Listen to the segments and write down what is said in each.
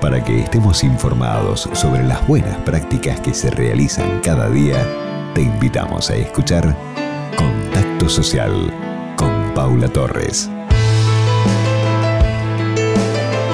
Para que estemos informados sobre las buenas prácticas que se realizan cada día, te invitamos a escuchar Contacto Social con Paula Torres.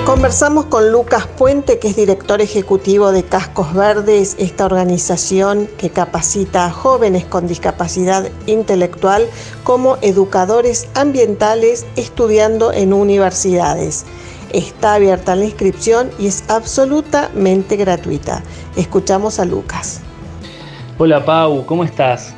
Conversamos con Lucas Puente, que es director ejecutivo de Cascos Verdes, esta organización que capacita a jóvenes con discapacidad intelectual como educadores ambientales estudiando en universidades. Está abierta la inscripción y es absolutamente gratuita. Escuchamos a Lucas. Hola Pau, ¿cómo estás?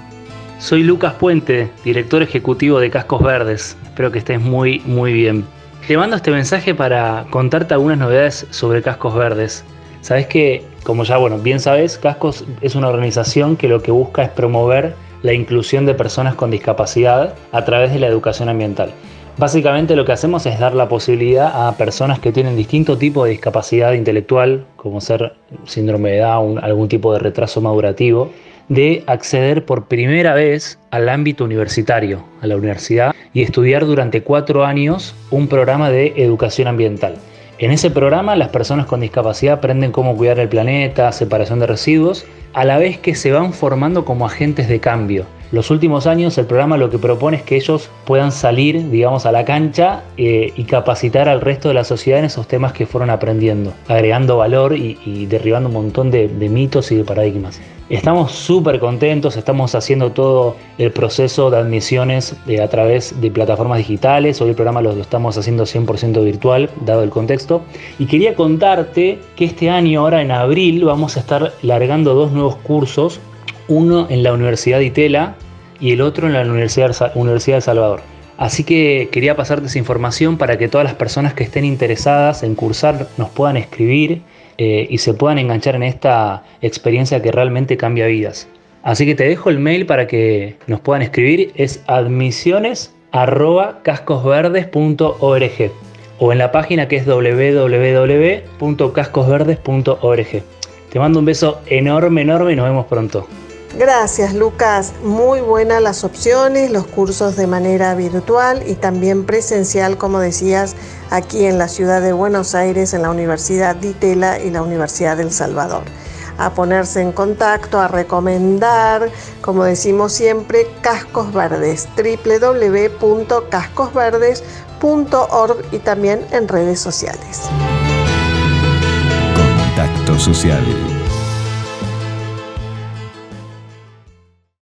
Soy Lucas Puente, director ejecutivo de Cascos Verdes. Espero que estés muy, muy bien. Te mando este mensaje para contarte algunas novedades sobre Cascos Verdes. Sabes que, como ya bueno, bien sabes, Cascos es una organización que lo que busca es promover la inclusión de personas con discapacidad a través de la educación ambiental. Básicamente lo que hacemos es dar la posibilidad a personas que tienen distinto tipo de discapacidad intelectual, como ser síndrome de Down, algún tipo de retraso madurativo, de acceder por primera vez al ámbito universitario, a la universidad, y estudiar durante cuatro años un programa de educación ambiental. En ese programa las personas con discapacidad aprenden cómo cuidar el planeta, separación de residuos, a la vez que se van formando como agentes de cambio. Los últimos años el programa lo que propone es que ellos puedan salir, digamos, a la cancha eh, y capacitar al resto de la sociedad en esos temas que fueron aprendiendo, agregando valor y, derribando un montón de mitos y de paradigmas. Estamos súper contentos, estamos haciendo todo el proceso de admisiones eh, a través de plataformas digitales, hoy el programa lo, estamos haciendo 100% virtual, dado el contexto, y quería contarte que este año, ahora en abril, vamos a estar largando dos nuevos cursos, uno en la Universidad de Itela y el otro en la Universidad, Universidad de Salvador. Así que quería pasarte esa información para que todas las personas que estén interesadas en cursar nos puedan escribir eh, y se puedan enganchar en esta experiencia que realmente cambia vidas. Así que te dejo el mail para que nos puedan escribir, es admisiones.cascosverdes.org o en la página que es www.cascosverdes.org. Te mando un beso enorme, enorme y nos vemos pronto. Gracias Lucas, muy buenas las opciones, los cursos de manera virtual y también presencial, como decías, aquí en la ciudad de Buenos Aires, en la Universidad de y la Universidad del Salvador. A ponerse en contacto, a recomendar, como decimos siempre, Cascos Verdes, www.cascosverdes.org y también en redes sociales. Contacto social